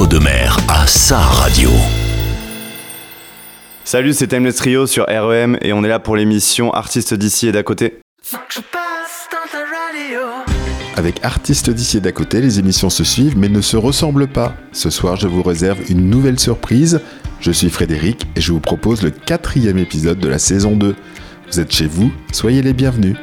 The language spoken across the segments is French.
Entre-deux-Mers à sa radio. Salut, c'est Timeless Trio sur REM et on est là pour l'émission Artistes d'ici et d'à côté. Avec Artistes d'ici et d'à côté, les émissions se suivent mais ne se ressemblent pas. Ce soir, je vous réserve une nouvelle surprise. Je suis Frédéric et je vous propose le quatrième épisode de la saison 2. Vous êtes chez vous, soyez les bienvenus.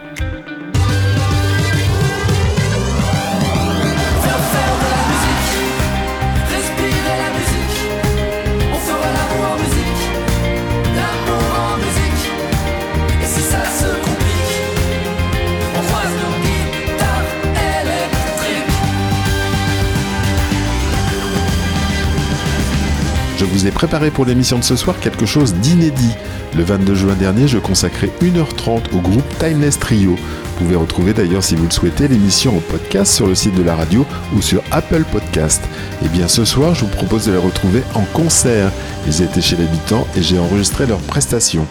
Vous ai préparé pour l'émission de ce soir quelque chose d'inédit. Le 22 juin dernier, je consacrais 1h30 au groupe Timeless Trio. Vous pouvez retrouver d'ailleurs, si vous le souhaitez, l'émission en podcast sur le site de la radio ou sur Apple Podcast. Et bien ce soir, je vous propose de les retrouver en concert. Ils étaient chez l'habitant et j'ai enregistré leurs prestations.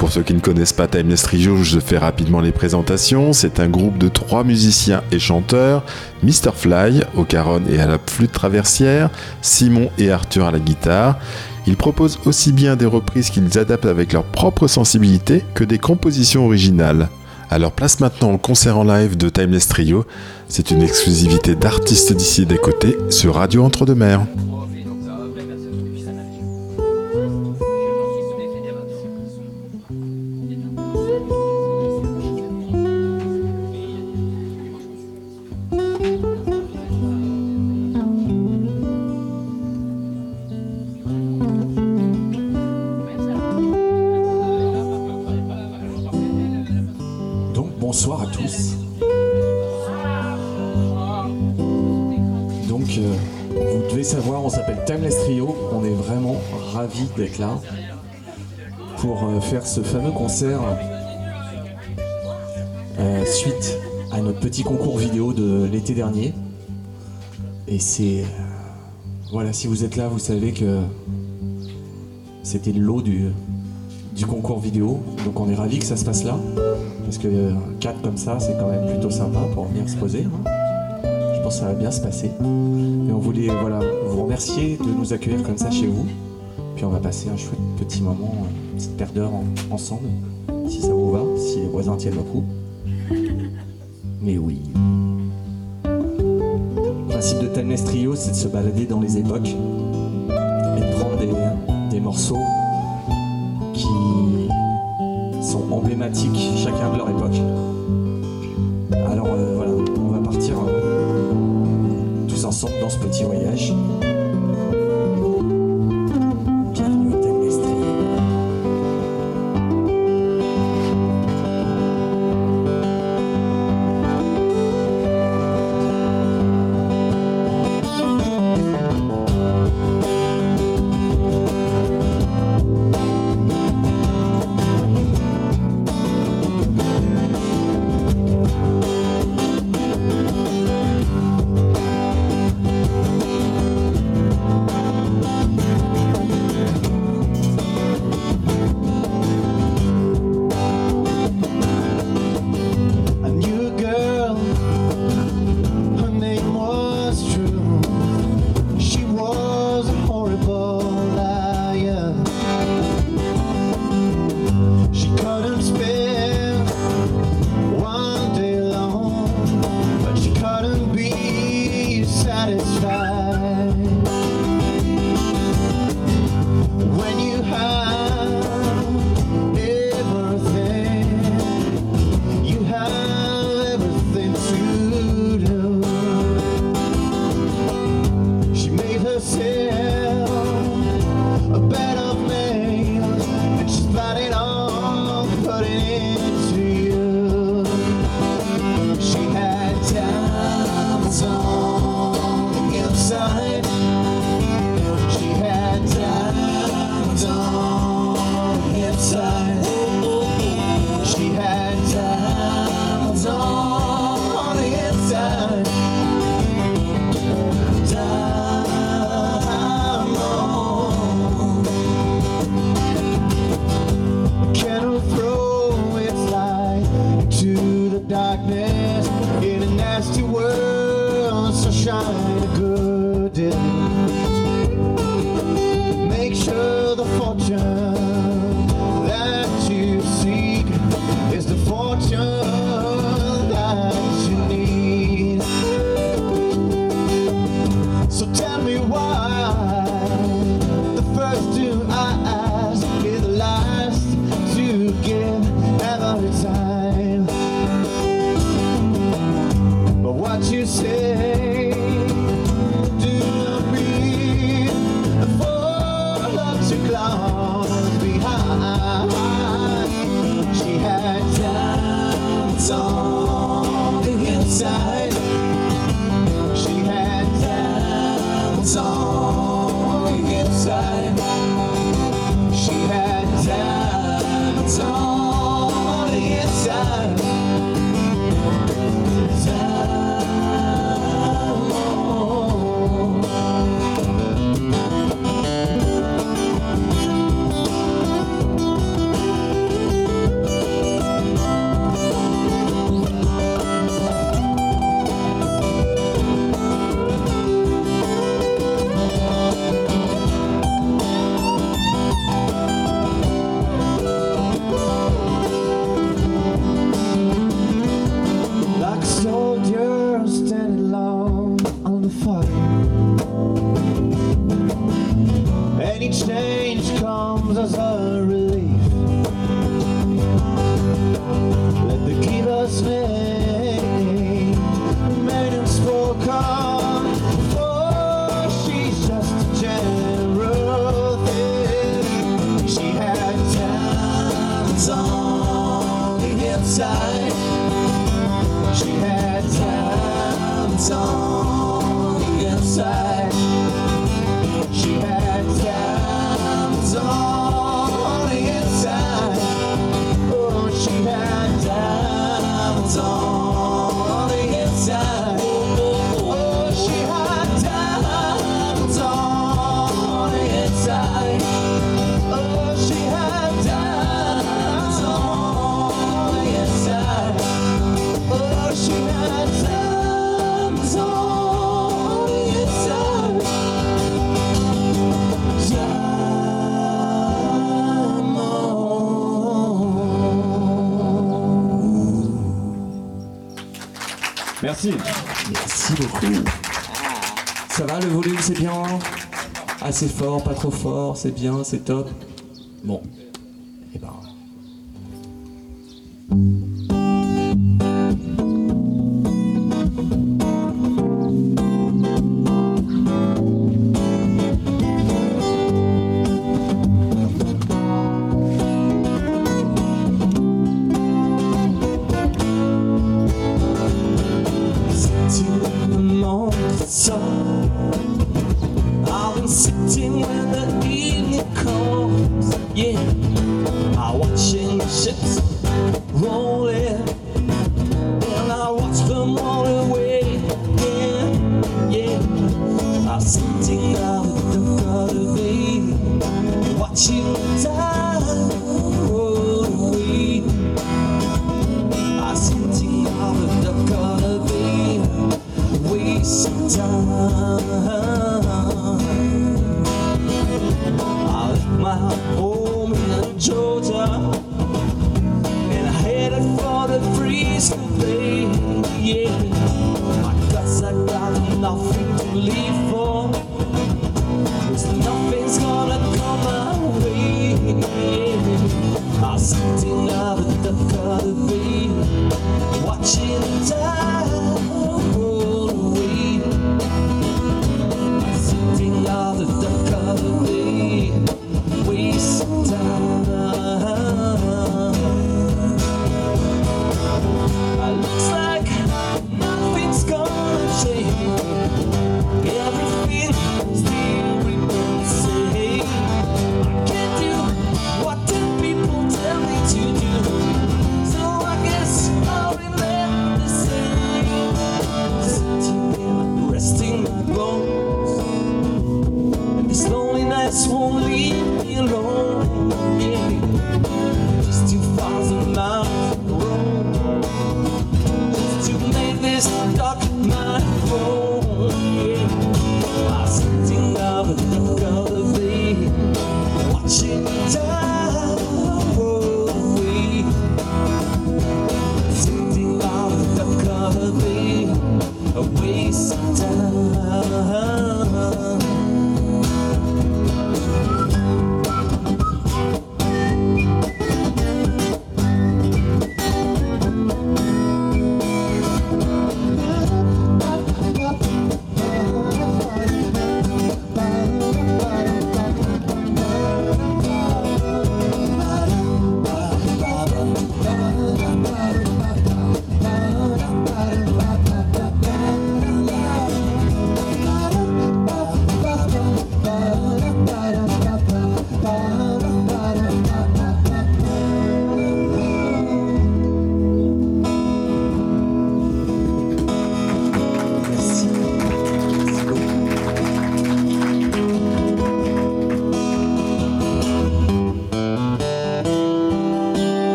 Pour ceux qui ne connaissent pas Timeless Trio, je fais rapidement les présentations. C'est un groupe de trois musiciens et chanteurs, Mr. Fly au caron et à la flûte traversière, Simon et Arthur à la guitare. Ils proposent aussi bien des reprises qu'ils adaptent avec leur propre sensibilité que des compositions originales. Alors place maintenant au concert en live de Timeless Trio. C'est une exclusivité d'artistes d'ici et des côtés sur Radio Entre-deux-Mers. Bonsoir à tous. Donc euh, vous devez savoir, on s'appelle Timeless Trio. On est vraiment ravis d'être là pour euh, faire ce fameux concert euh, suite à notre petit concours vidéo de l'été dernier. Et c'est... voilà, si vous êtes là, vous savez que c'était le lot du, du concours vidéo. Donc on est ravis que ça se passe là. Parce que euh, un cadre comme ça, c'est quand même plutôt sympa pour venir se poser. hein. Je pense que ça va bien se passer. Et on voulait voilà, vous remercier de nous accueillir comme ça chez vous. Puis on va passer un chouette petit moment, une petite paire d'heures en- ensemble, si ça vous va, si les voisins tiennent le coup. Mais oui. Le principe de Timeless Trio, c'est de se balader dans les époques et de prendre des, des morceaux qui sont emblématiques de leur époque. Merci. Merci beaucoup. Ça va, le volume, c'est bien? Assez fort, pas trop fort, c'est bien, c'est top? Bon.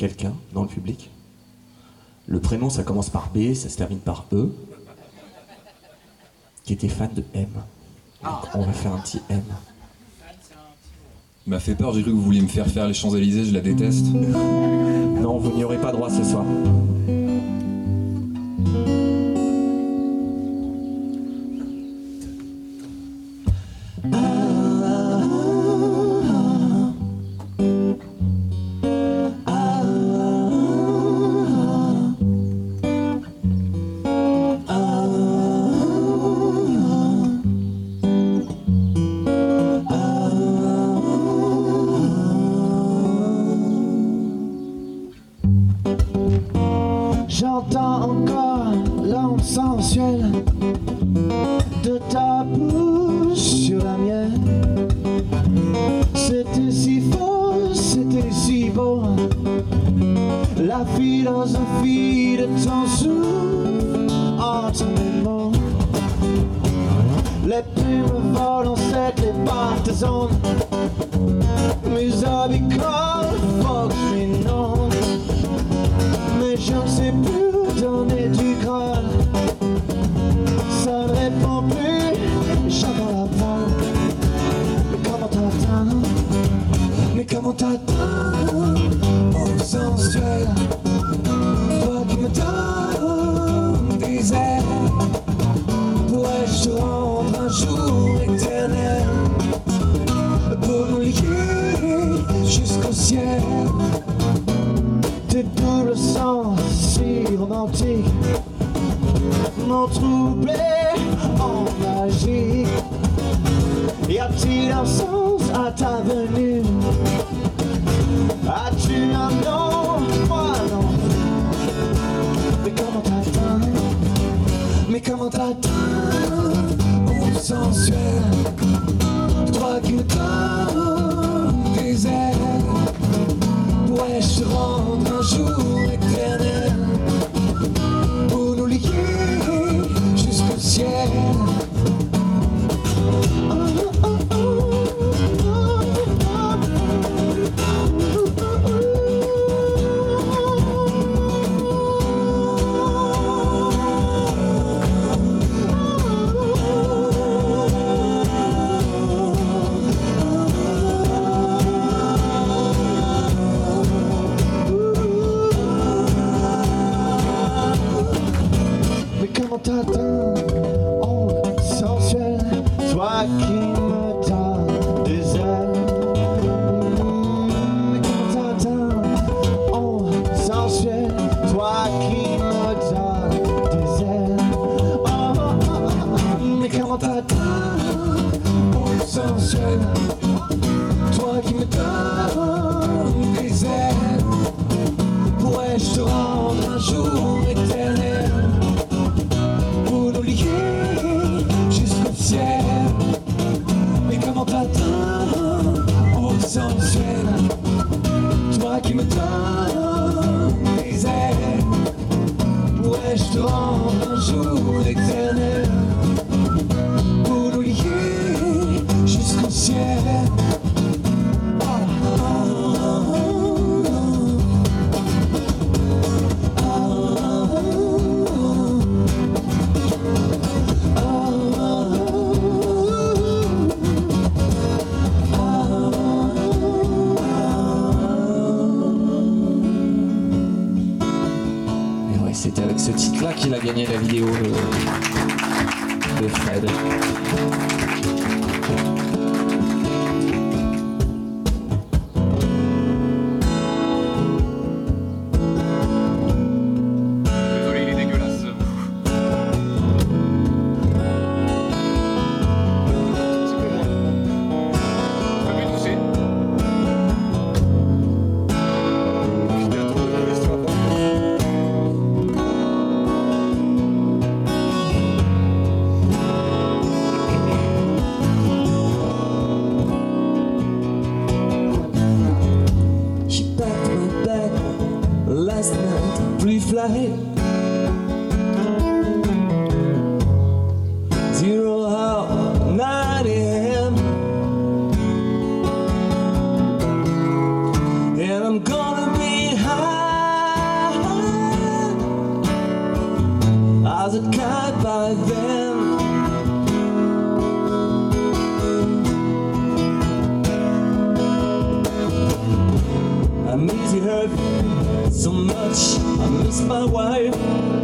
quelqu'un dans le public. Le prénom, ça commence par B, ça se termine par E, qui était fan de M. On va faire un petit M. M'a fait peur, j'ai cru que vous vouliez me faire faire les Champs-Élysées, je la déteste. Non, vous n'y aurez pas droit ce soir. Comment t'attendre, sensuel Toi qui me donnes des ailes Pourrais-je te rendre un jour éternel? Pour nous jusqu'au ciel. Mais comment t'atteindre au sensuel? Toi qui me donnes tes ailes Pourrais-je te rendre un jour éternel? là qu'il a gagné la vidéo de, de Fred. stars had by then. I miss you so much. I miss my wife.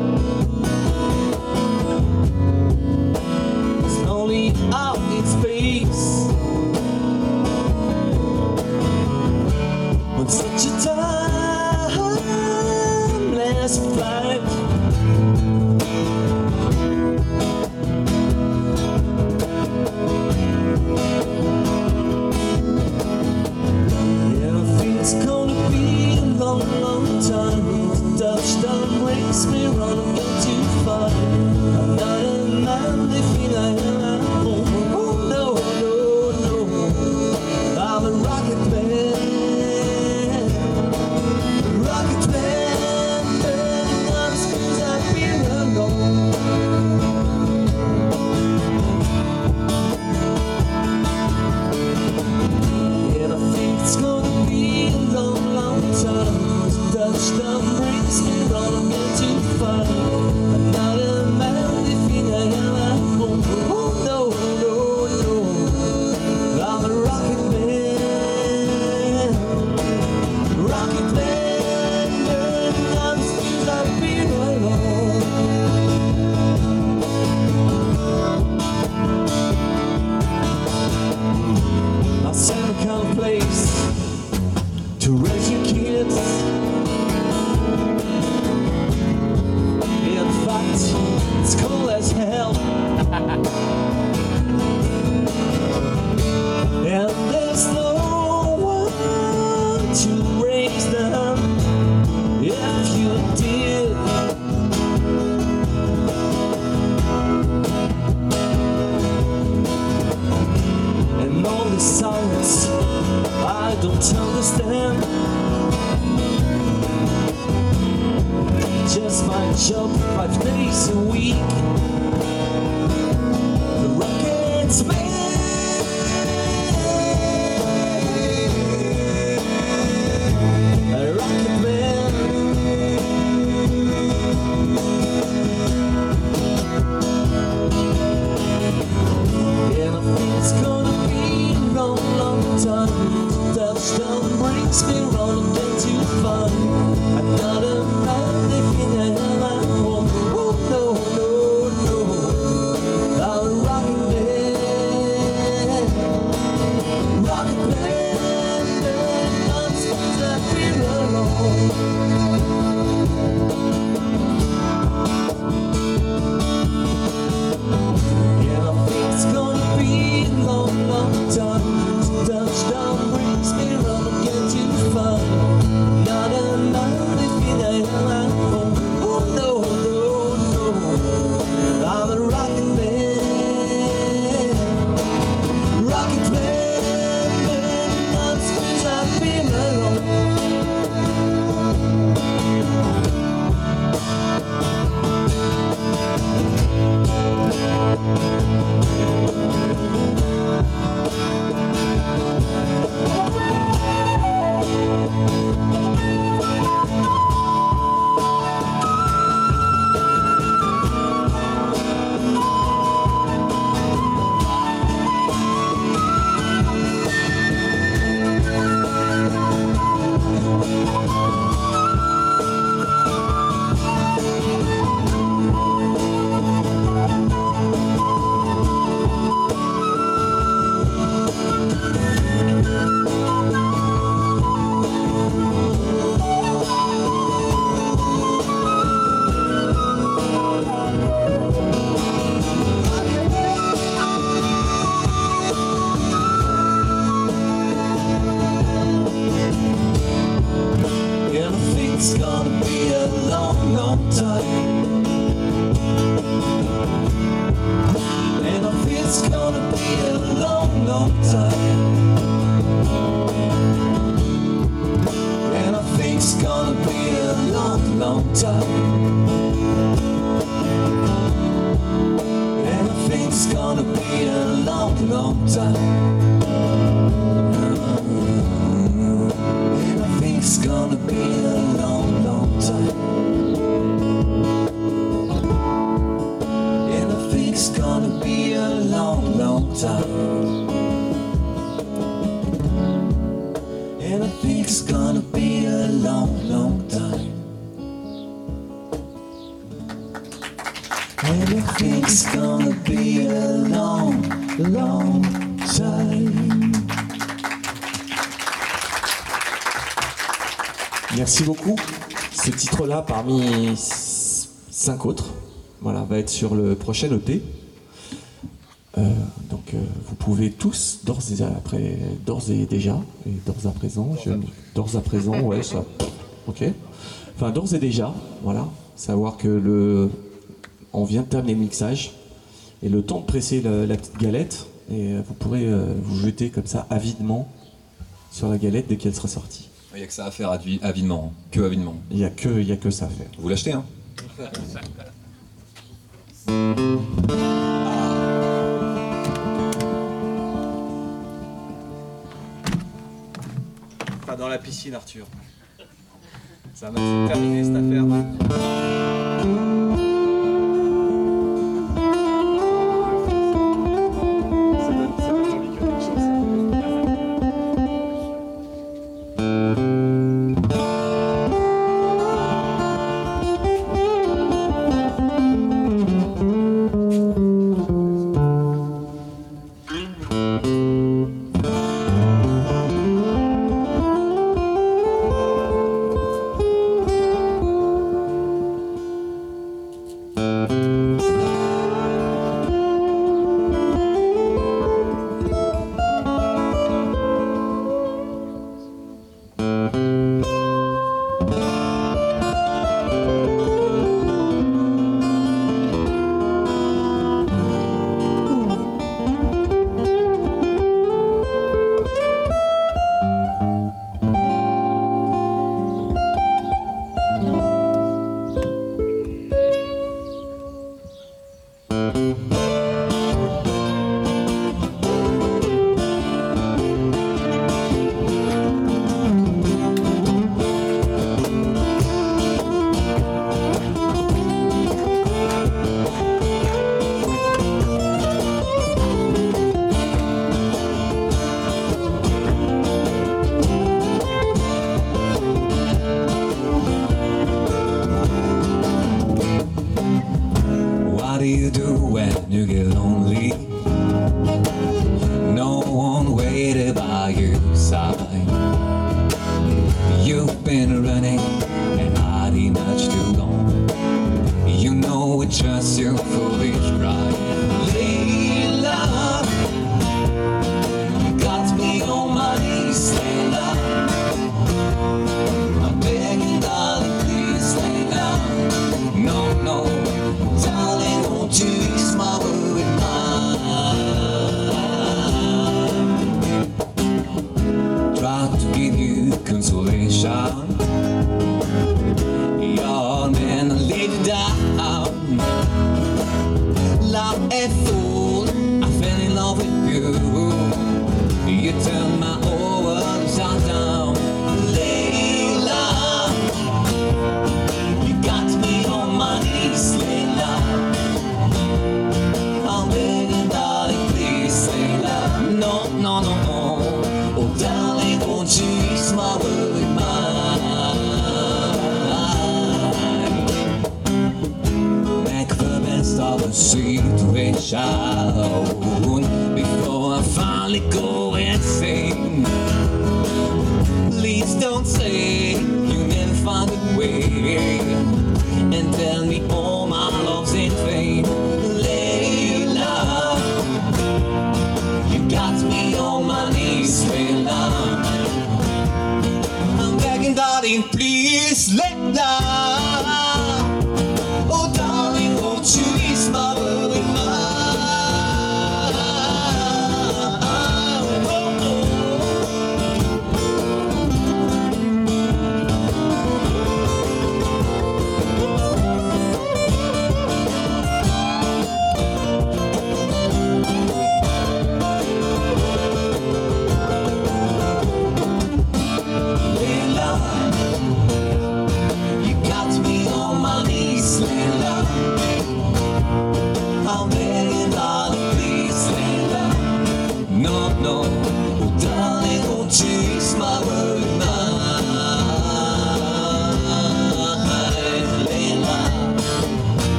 Parmi cinq autres, voilà, va être sur le prochain EP. Euh, donc, euh, vous pouvez tous, d'ores et, après, d'ores et déjà, et d'ores à présent, d'ores à présent, ouais, ça, ok. Enfin, d'ores et déjà, voilà, savoir que le, on vient de terminer le mixage et le temps de presser la, la petite galette, et vous pourrez euh, vous jeter comme ça avidement sur la galette dès qu'elle sera sortie. Il n'y a que ça à faire avi- avidement, hein. que avidement. Il n'y a, que- il y a que ça à faire. Vous l'achetez, hein Pas dans la piscine, Arthur. Ça va se terminer cette affaire.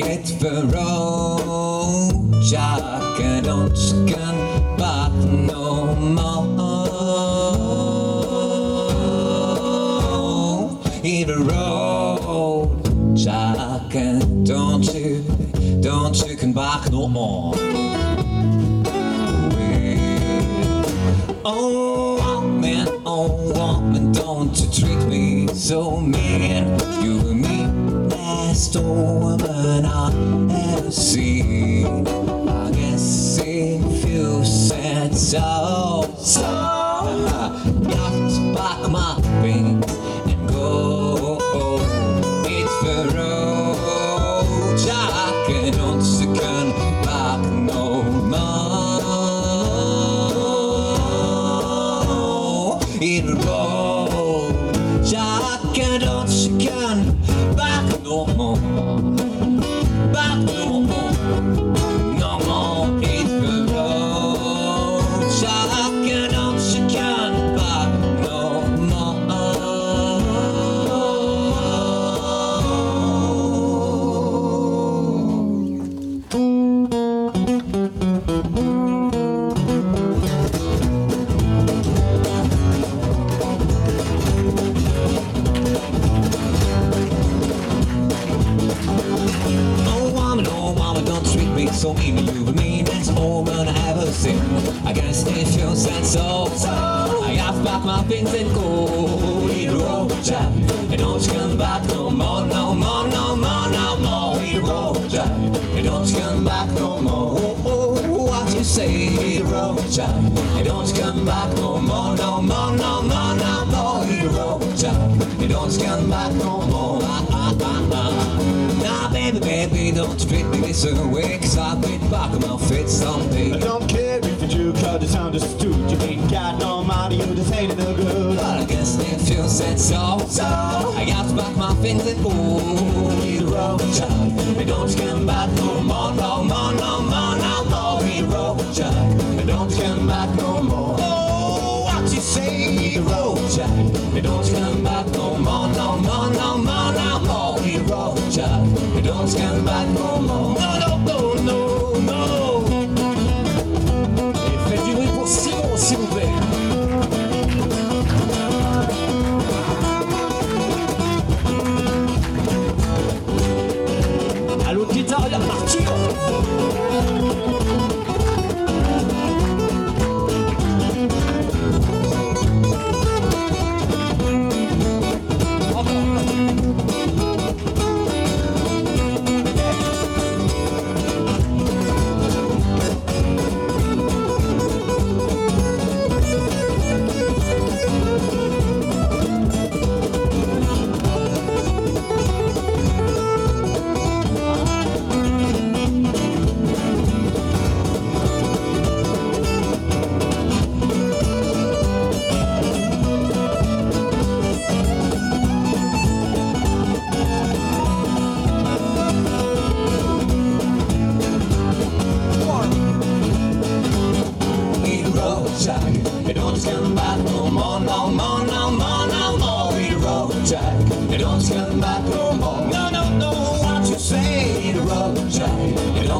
geht verrot, jacket ons kan but no more. In the road, jacket, don't you, don't you can back no more. Oh woman, oh woman, don't you treat me so mean. You last woman I ever seen. I guess if you so, so Pack my things and go. The road, Jack, and don't you come back no more, no more, no more, no more. The road, Jack, and don't you come back no more. Oh, oh, what you say? The road, Jack, and don't you come back no more, no more, no more, no more. The road, Jack, and don't you come back no more. Ah, ah, ah, ah. Nah, baby, baby, don't treat me this way, cause I'll get back on my feet someday. I don't care you cause it's understood. You ain't got no money, you just ain't no good. But I guess if you said so, so I got to pack my things and go. Hit the road, child, and don't come back no more, no more, no more, no more. Hit the road, child, and don't come back no more. Oh, what you say? Hit the road, child, and don't come back no more, no more, no more, no more. Hit the road, child, and don't come back no more. No,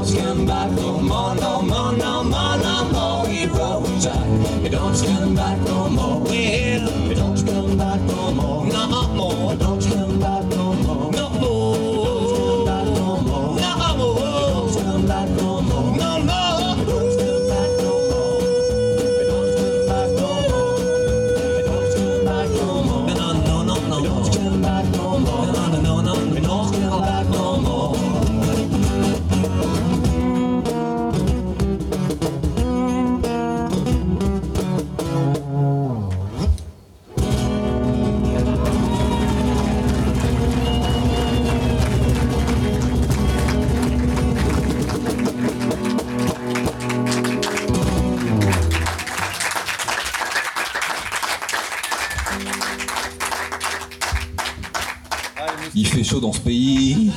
don't come back no more, no more, no more, no more. Hit the road, Jack. Don't come back no more. And don't come back no more. No more. Don't come Dans ce pays.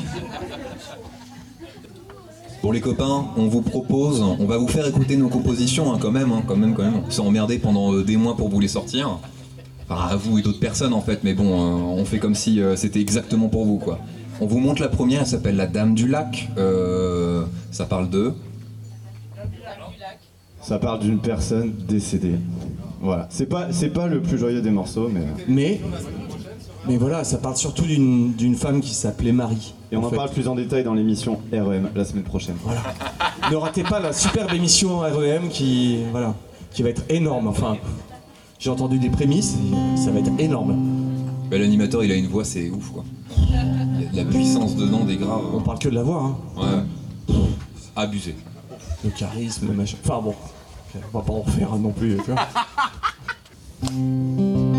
Bon les copains, on vous propose, on va vous faire écouter nos compositions hein, quand même, hein, quand même, quand même. On s'est emmerdé pendant euh, des mois pour vous les sortir. Enfin à vous et d'autres personnes en fait, mais bon, euh, on fait comme si euh, c'était exactement pour vous quoi. On vous montre la première, elle s'appelle La Dame du Lac. Euh, ça parle de. Ça parle d'une personne décédée. Voilà. C'est pas, c'est pas le plus joyeux des morceaux, mais. Mais, mais voilà, ça parle surtout d'une d'une femme qui s'appelait Marie. Et on en fait. parle plus en détail dans l'émission REM la semaine prochaine. Voilà. ne ratez pas la superbe émission REM qui, voilà, qui va être énorme. Enfin, j'ai entendu des prémices, ça va être énorme. Bah, L'animateur il a une voix, c'est ouf quoi. Il y a de la puissance dedans, des graves. On parle que de la voix, hein. Ouais. Abusé. Le charisme, le machin. Enfin bon, on va pas en refaire un non plus, tu vois.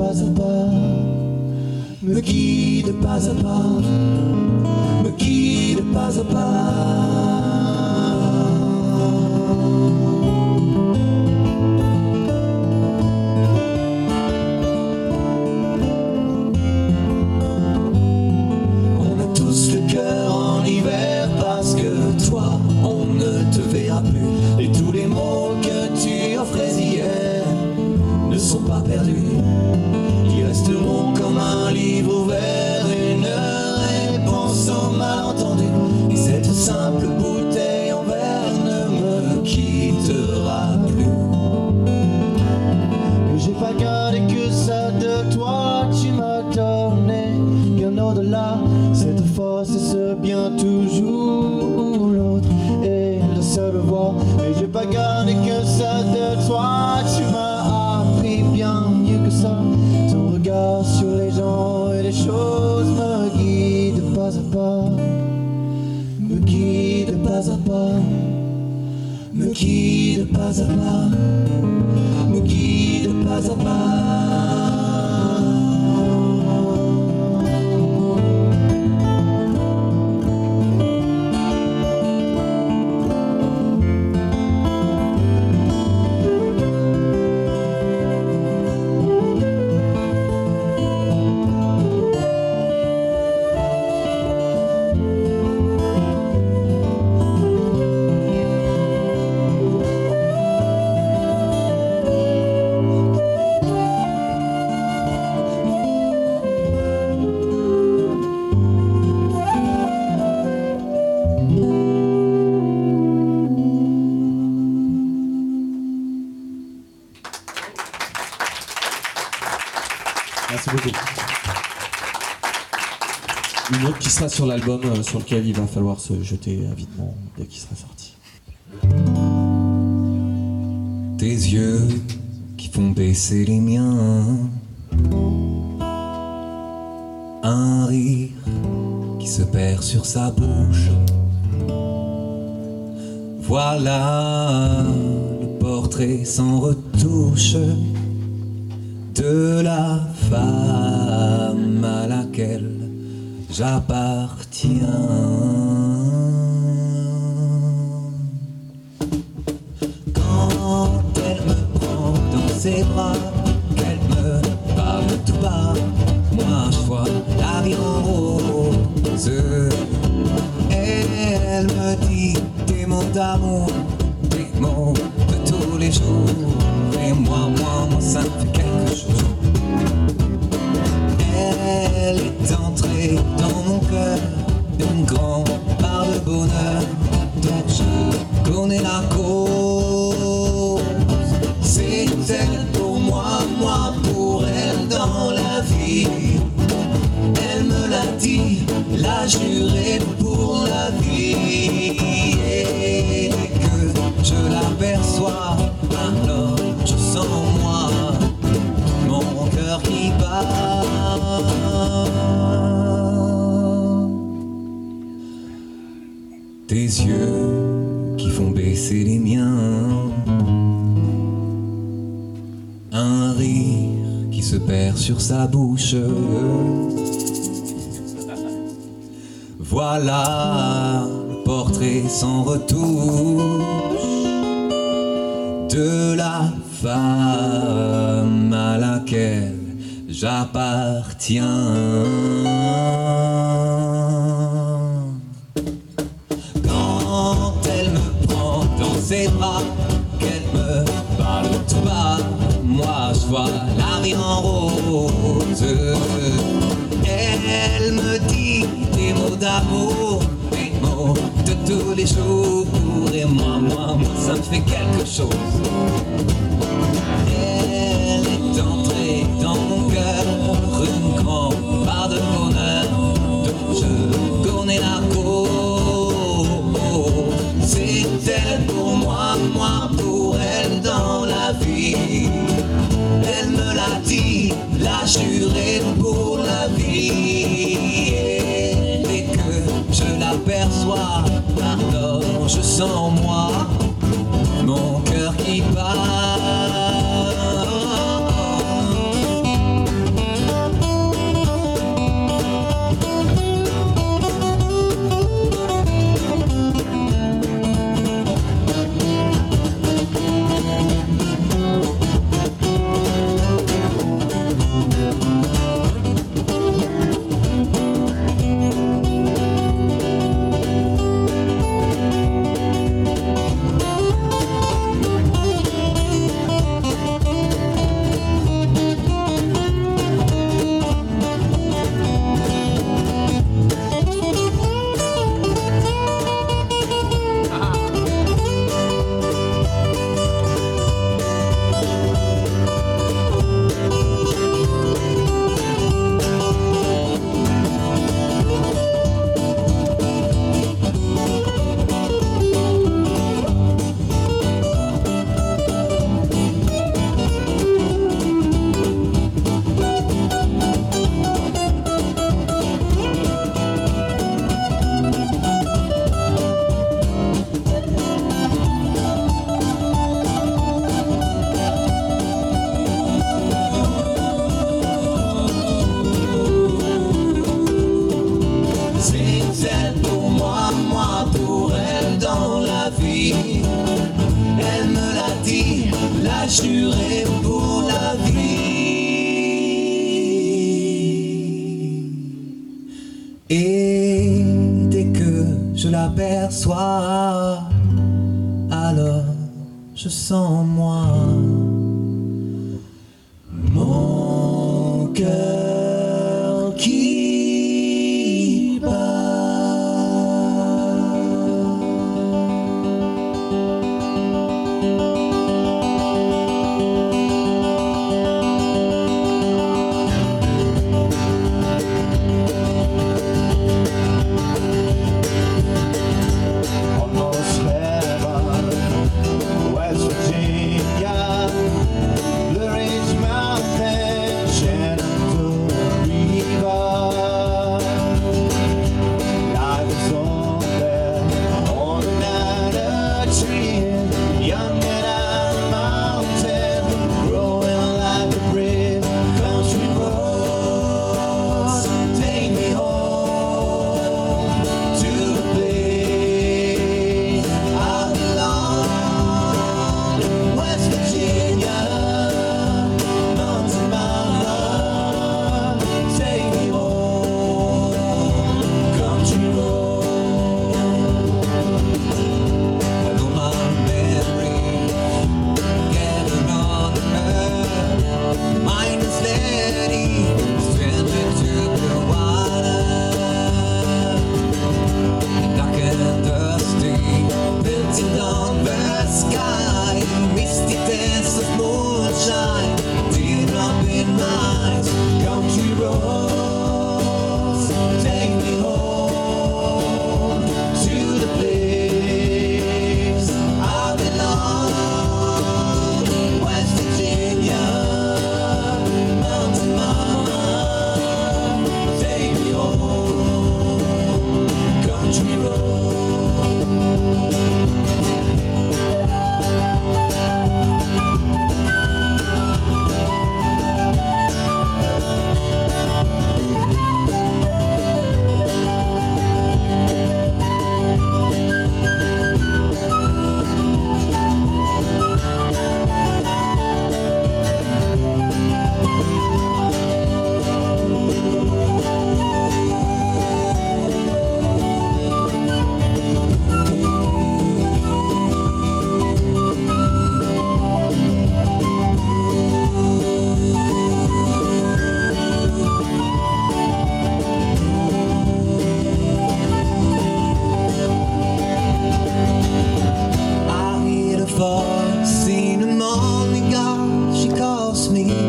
pas à pas, me guide pas à pas me guide pas à pas. Une autre qui sera sur l'album euh, sur lequel il va falloir se jeter avidement dès qu'il sera sorti. Tes yeux qui font baisser les miens. Un rire qui se perd sur sa bouche. Voilà le portrait sans retouche de la femme à laquelle j'appartiens. Quand elle me prend dans ses bras, qu'elle me parle tout bas, moi je vois la vie en rose. Elle me dit des mots d'amour, des mots de tous les jours. Cœur une grande part de bonheur dont je connais la cause. C'est elle pour moi, moi pour elle dans la vie. Elle me l'a dit, l'a juré sa bouche. Voilà portrait sans retouche de la femme à laquelle j'appartiens. Quand elle me prend dans ses bras, qu'elle me parle tout bas, moi je vois la vie en rose. Elle me dit des mots d'amour, des mots de tous les jours, et moi, moi, moi, ça me fait quelque chose. Elle est entrée dans mon cœur, une grande part de bonheur je connais la cause. C'est l'a juré pour la vie. Et que je l'aperçois, alors je sens en moi mon cœur qui bat.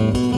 Mm-hmm.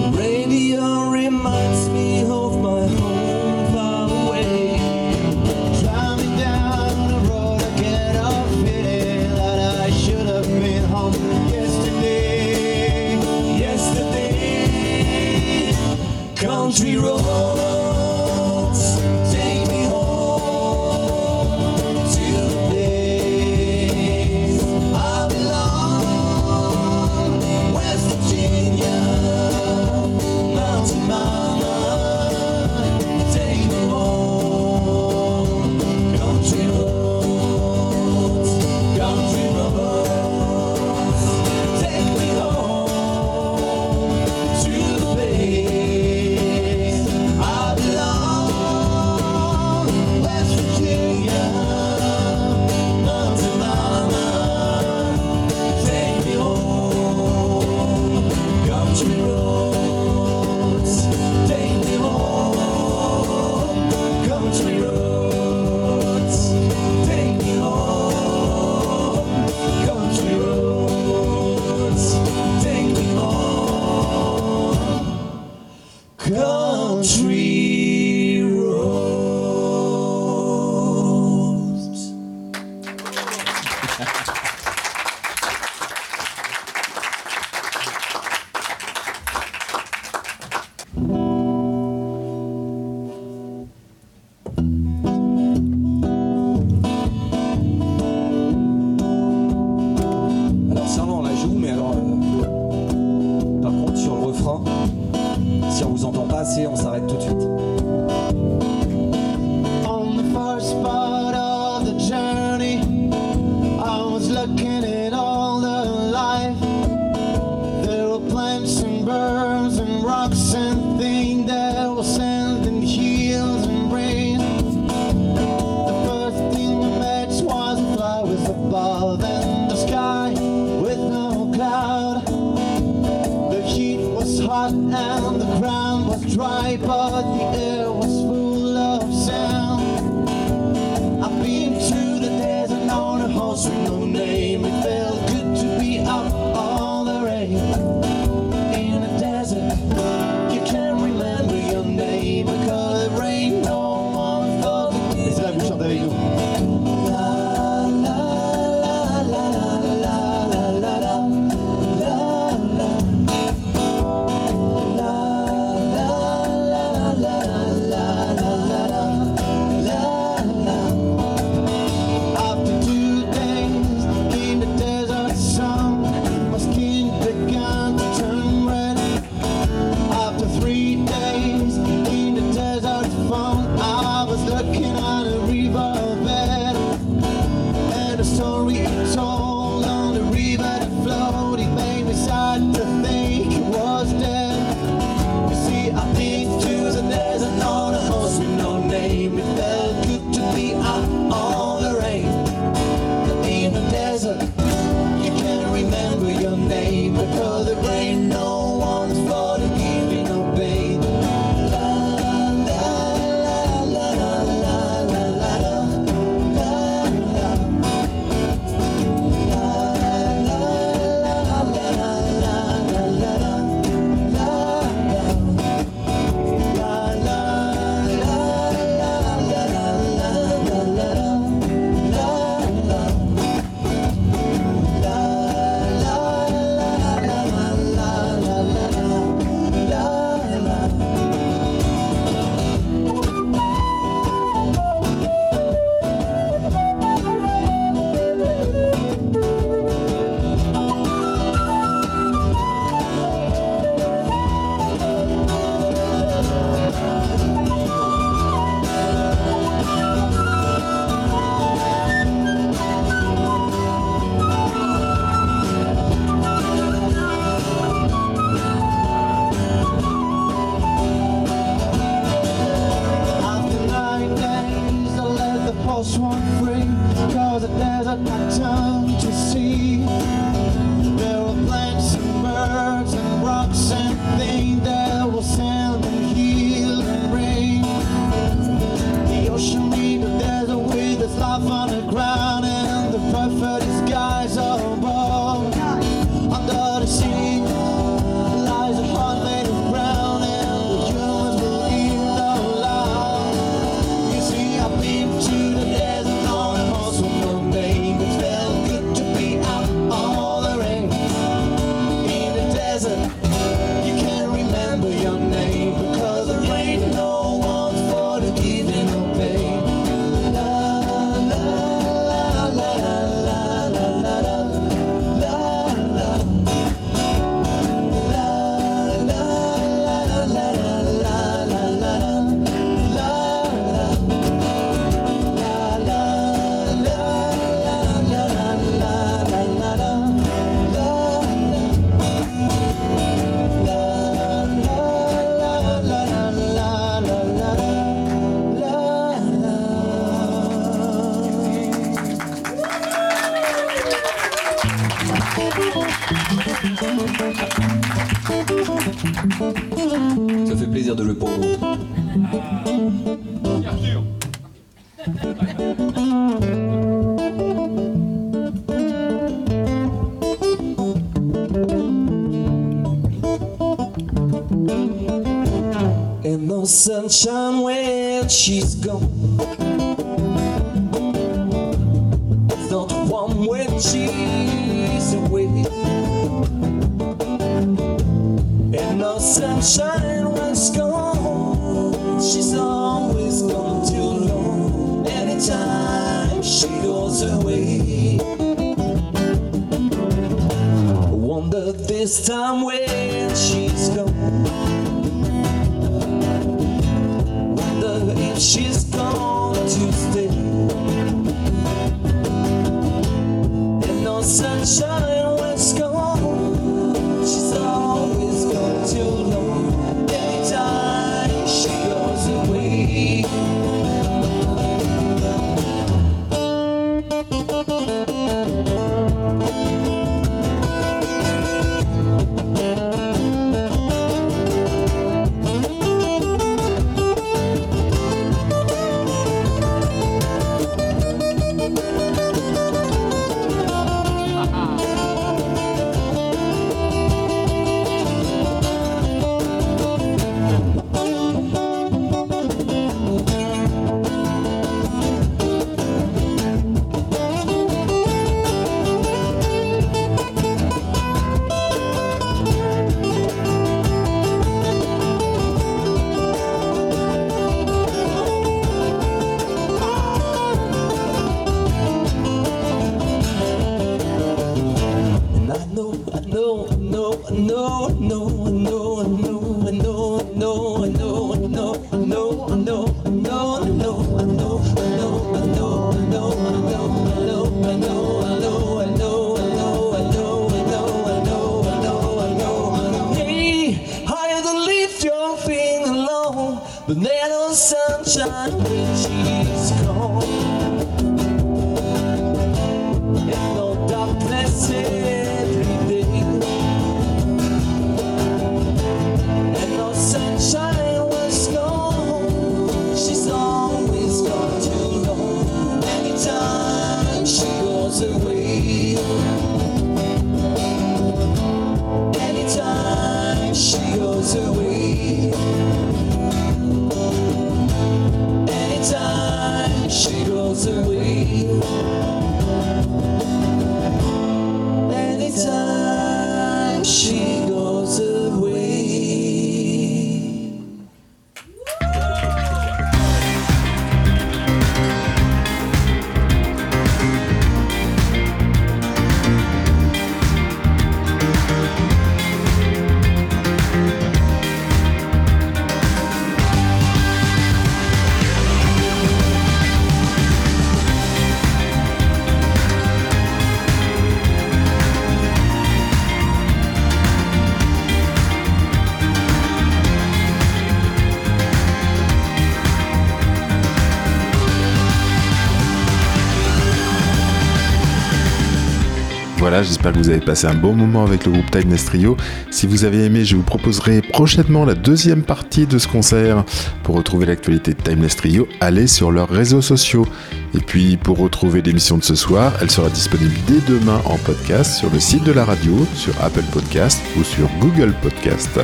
J'espère que vous avez passé un bon moment avec le groupe Timeless Trio. Si vous avez aimé, je vous proposerai prochainement la deuxième partie de ce concert. Pour retrouver l'actualité de Timeless Trio, allez sur leurs réseaux sociaux. Et puis, pour retrouver l'émission de ce soir, elle sera disponible dès demain en podcast sur le site de la radio, sur Apple Podcast ou sur Google Podcast.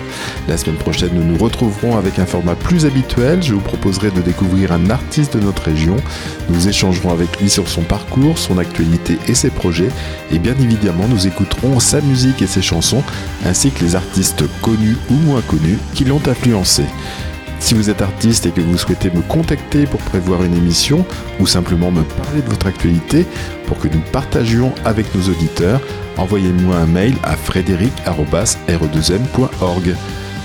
La semaine prochaine, nous nous retrouverons avec un format plus habituel. Je vous proposerai de découvrir un artiste de notre région. Nous échangerons avec lui sur son parcours, son actualité et ses projets. Et bien évidemment, nous écouterons sa musique et ses chansons, ainsi que les artistes connus ou moins connus qui l'ont influencé. Si vous êtes artiste et que vous souhaitez me contacter pour prévoir une émission ou simplement me parler de votre actualité pour que nous partagions avec nos auditeurs, envoyez-moi un mail à frédéric.re2m.org.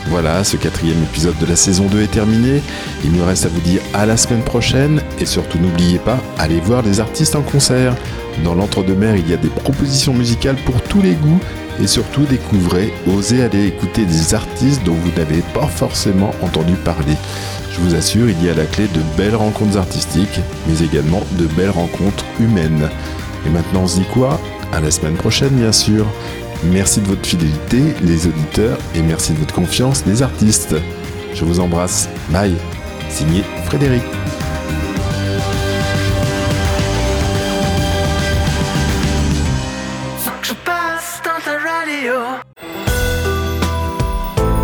Voilà, ce quatrième épisode de la saison 2 est terminé. Il me reste à vous dire à la semaine prochaine et surtout n'oubliez pas, allez voir des artistes en concert. Dans l'entre-deux-mer, il y a des propositions musicales pour tous les goûts et surtout découvrez, osez aller écouter des artistes dont vous n'avez pas forcément entendu parler. Je vous assure, il y a à la clé de belles rencontres artistiques, mais également de belles rencontres humaines. Et maintenant, on se dit quoi? À la semaine prochaine, bien sûr. Merci de votre fidélité, les auditeurs, et merci de votre confiance, les artistes. Je vous embrasse. Bye. Signé Frédéric.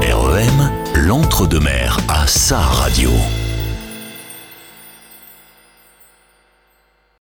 REM, l'entre-deux-mer à sa radio.